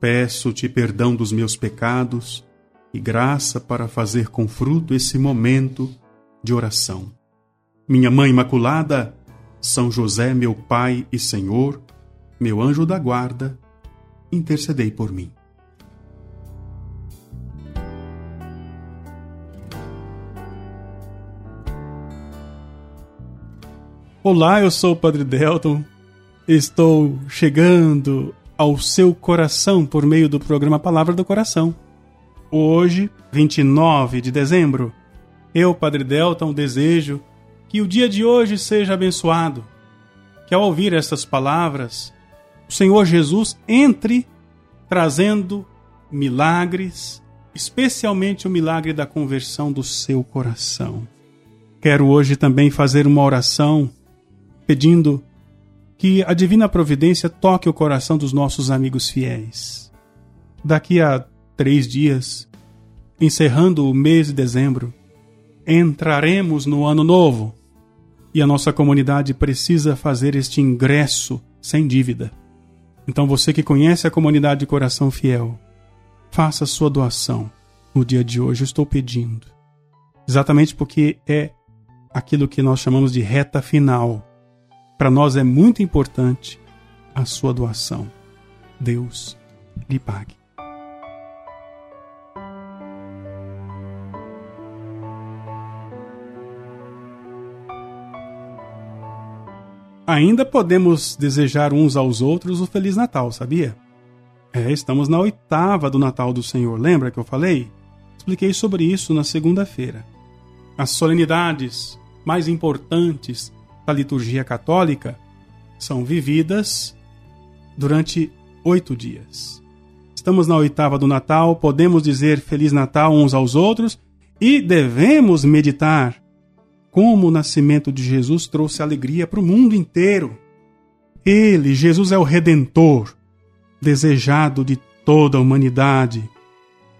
Peço-te perdão dos meus pecados e graça para fazer com fruto esse momento de oração. Minha Mãe Imaculada, São José, meu Pai e Senhor, meu anjo da guarda, intercedei por mim. Olá, eu sou o Padre Delton. Estou chegando ao seu coração por meio do programa Palavra do Coração. Hoje, 29 de dezembro, eu, Padre Delton, desejo que o dia de hoje seja abençoado. Que ao ouvir essas palavras, o Senhor Jesus entre trazendo milagres, especialmente o milagre da conversão do seu coração. Quero hoje também fazer uma oração pedindo que a divina providência toque o coração dos nossos amigos fiéis. Daqui a três dias, encerrando o mês de dezembro, entraremos no ano novo e a nossa comunidade precisa fazer este ingresso sem dívida. Então você que conhece a comunidade de coração fiel, faça sua doação no dia de hoje, eu estou pedindo. Exatamente porque é aquilo que nós chamamos de reta final para nós é muito importante a sua doação. Deus lhe pague. Ainda podemos desejar uns aos outros o Feliz Natal, sabia? É, estamos na oitava do Natal do Senhor. Lembra que eu falei? Expliquei sobre isso na segunda-feira. As solenidades mais importantes da liturgia católica são vividas durante oito dias. Estamos na oitava do Natal, podemos dizer Feliz Natal uns aos outros e devemos meditar como o nascimento de Jesus trouxe alegria para o mundo inteiro. Ele, Jesus, é o Redentor, desejado de toda a humanidade,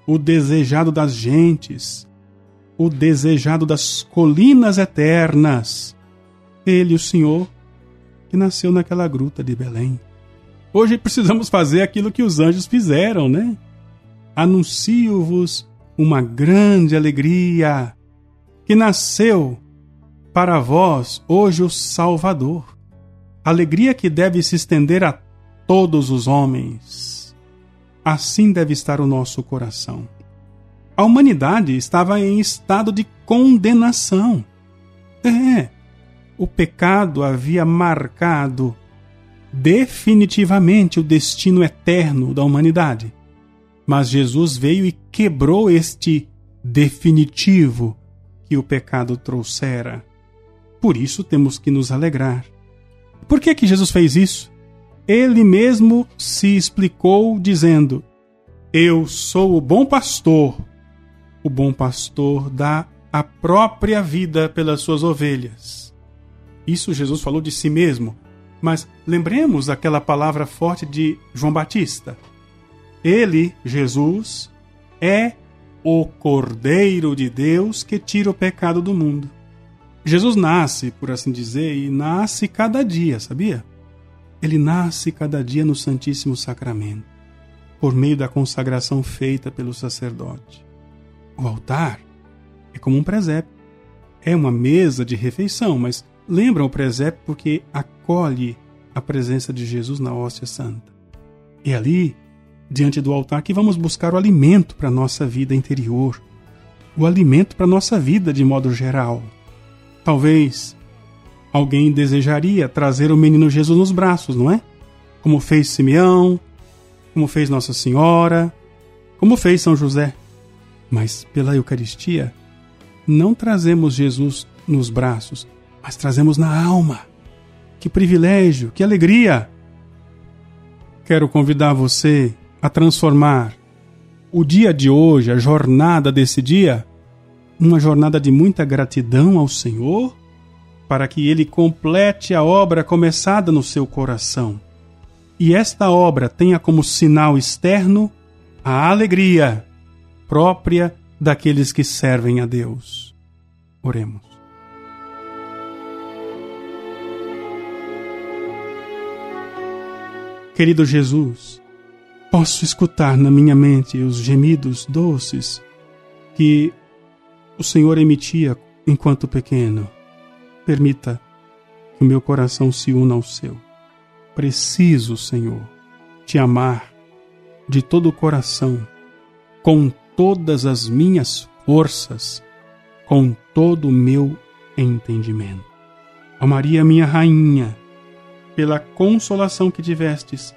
o desejado das gentes, o desejado das colinas eternas, ele, o Senhor, que nasceu naquela gruta de Belém. Hoje precisamos fazer aquilo que os anjos fizeram, né? Anuncio-vos uma grande alegria, que nasceu para vós hoje o Salvador. Alegria que deve se estender a todos os homens. Assim deve estar o nosso coração. A humanidade estava em estado de condenação. É, o pecado havia marcado definitivamente o destino eterno da humanidade. Mas Jesus veio e quebrou este definitivo que o pecado trouxera. Por isso temos que nos alegrar. Por que que Jesus fez isso? Ele mesmo se explicou dizendo: Eu sou o bom pastor. O bom pastor dá a própria vida pelas suas ovelhas. Isso Jesus falou de si mesmo. Mas lembremos aquela palavra forte de João Batista. Ele, Jesus, é o Cordeiro de Deus que tira o pecado do mundo. Jesus nasce, por assim dizer, e nasce cada dia, sabia? Ele nasce cada dia no Santíssimo Sacramento, por meio da consagração feita pelo sacerdote. O altar é como um presépio. É uma mesa de refeição, mas lembram o presépio porque acolhe a presença de Jesus na hóstia santa. E ali, diante do altar, que vamos buscar o alimento para a nossa vida interior, o alimento para a nossa vida de modo geral. Talvez alguém desejaria trazer o menino Jesus nos braços, não é? Como fez Simeão, como fez Nossa Senhora, como fez São José. Mas pela Eucaristia, não trazemos Jesus nos braços, mas trazemos na alma. Que privilégio, que alegria! Quero convidar você a transformar o dia de hoje, a jornada desse dia, uma jornada de muita gratidão ao Senhor, para que Ele complete a obra começada no seu coração. E esta obra tenha como sinal externo a alegria própria daqueles que servem a Deus. Oremos. Querido Jesus, posso escutar na minha mente os gemidos doces que o Senhor emitia enquanto pequeno. Permita que o meu coração se una ao seu. Preciso, Senhor, te amar de todo o coração, com todas as minhas forças, com todo o meu entendimento. Ó Maria, minha rainha, pela consolação que tivestes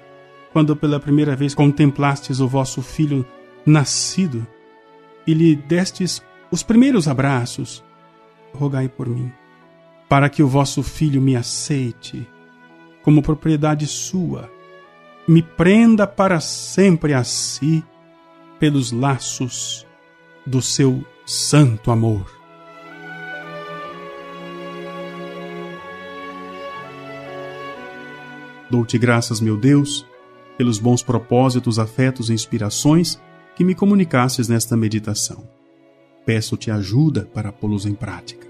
quando pela primeira vez contemplastes o vosso filho nascido e lhe destes os primeiros abraços, rogai por mim, para que o vosso filho me aceite como propriedade sua, me prenda para sempre a si pelos laços do seu santo amor. Dou-te graças, meu Deus, pelos bons propósitos, afetos e inspirações que me comunicasses nesta meditação. Peço-te ajuda para pô-los em prática.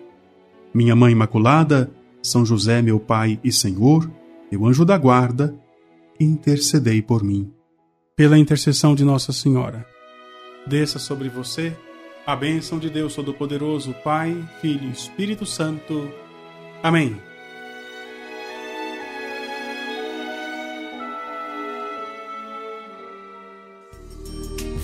Minha Mãe Imaculada, São José, meu Pai e Senhor, meu anjo da guarda, intercedei por mim. Pela intercessão de Nossa Senhora, desça sobre você a bênção de Deus Todo-Poderoso, Pai, Filho e Espírito Santo. Amém.